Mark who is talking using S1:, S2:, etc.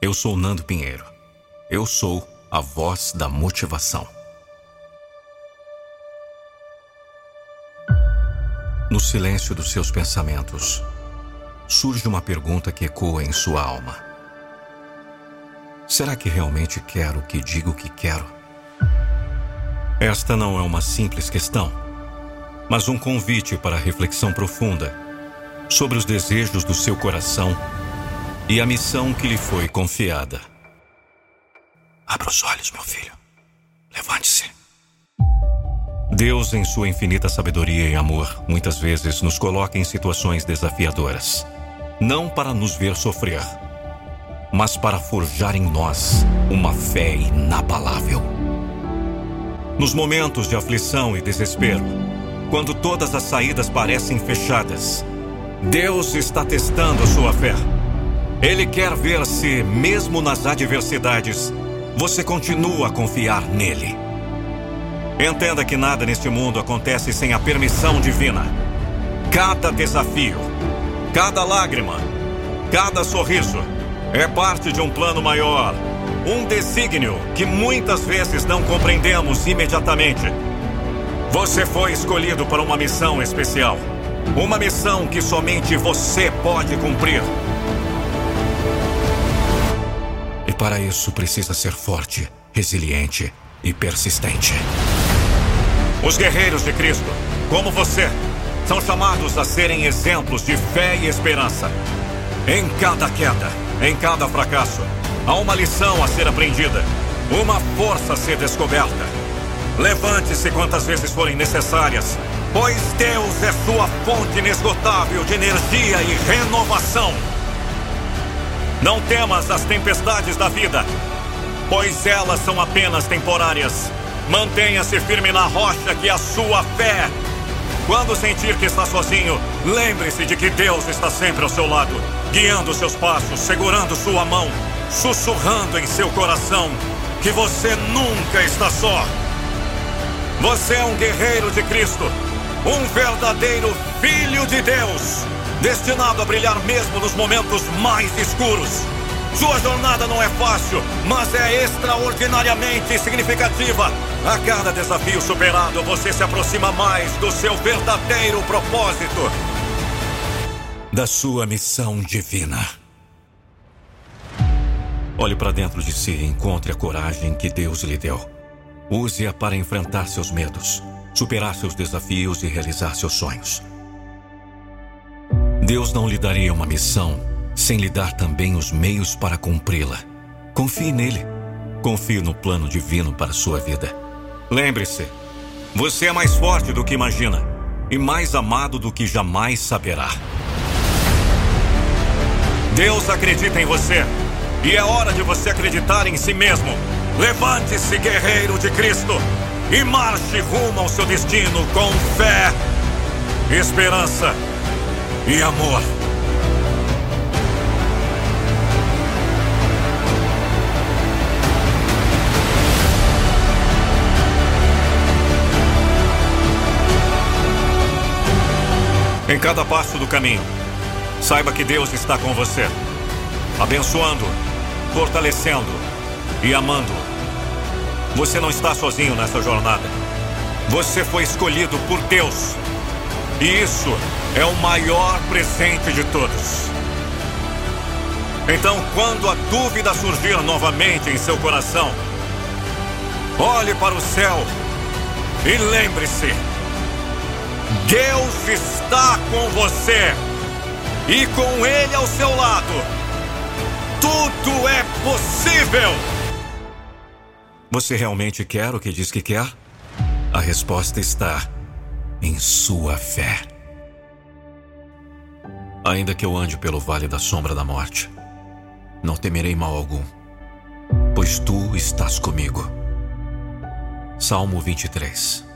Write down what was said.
S1: Eu sou Nando Pinheiro. Eu sou a voz da motivação. No silêncio dos seus pensamentos, surge uma pergunta que ecoa em sua alma. Será que realmente quero que digo que quero? Esta não é uma simples questão, mas um convite para reflexão profunda sobre os desejos do seu coração e a missão que lhe foi confiada. Abra os olhos, meu filho. Levante-se. Deus, em sua infinita sabedoria e amor, muitas vezes nos coloca em situações desafiadoras. Não para nos ver sofrer, mas para forjar em nós uma fé inabalável. Nos momentos de aflição e desespero, quando todas as saídas parecem fechadas, Deus está testando a sua fé. Ele quer ver se, mesmo nas adversidades, você continua a confiar nele. Entenda que nada neste mundo acontece sem a permissão divina. Cada desafio, cada lágrima, cada sorriso é parte de um plano maior, um desígnio que muitas vezes não compreendemos imediatamente. Você foi escolhido para uma missão especial. Uma missão que somente você pode cumprir. Para isso precisa ser forte, resiliente e persistente. Os guerreiros de Cristo, como você, são chamados a serem exemplos de fé e esperança. Em cada queda, em cada fracasso, há uma lição a ser aprendida, uma força a ser descoberta. Levante-se quantas vezes forem necessárias, pois Deus é sua fonte inesgotável de energia e renovação. Não temas as tempestades da vida, pois elas são apenas temporárias. Mantenha-se firme na rocha que é a sua fé. Quando sentir que está sozinho, lembre-se de que Deus está sempre ao seu lado, guiando seus passos, segurando sua mão, sussurrando em seu coração que você nunca está só. Você é um guerreiro de Cristo, um verdadeiro filho de Deus, destinado a brilhar mesmo nos momentos mais escuros. Sua jornada não é fácil, mas é extraordinariamente significativa. A cada desafio superado, você se aproxima mais do seu verdadeiro propósito. Da sua missão divina. Olhe para dentro de si e encontre a coragem que Deus lhe deu. Use-a para enfrentar seus medos, superar seus desafios e realizar seus sonhos. Deus não lhe daria uma missão sem lhe dar também os meios para cumpri-la. Confie nele. Confie no plano divino para sua vida. Lembre-se, você é mais forte do que imagina e mais amado do que jamais saberá. Deus acredita em você e é hora de você acreditar em si mesmo. Levante-se, guerreiro de Cristo, e marche rumo ao seu destino com fé, esperança e amor. Em cada passo do caminho, saiba que Deus está com você, abençoando, fortalecendo e amando. Você não está sozinho nessa jornada. Você foi escolhido por Deus. E isso é o maior presente de todos. Então, quando a dúvida surgir novamente em seu coração, olhe para o céu e lembre-se Deus está com você e com Ele ao seu lado. Tudo é possível. Você realmente quer o que diz que quer? A resposta está em sua fé. Ainda que eu ande pelo vale da sombra da morte, não temerei mal algum, pois tu estás comigo. Salmo 23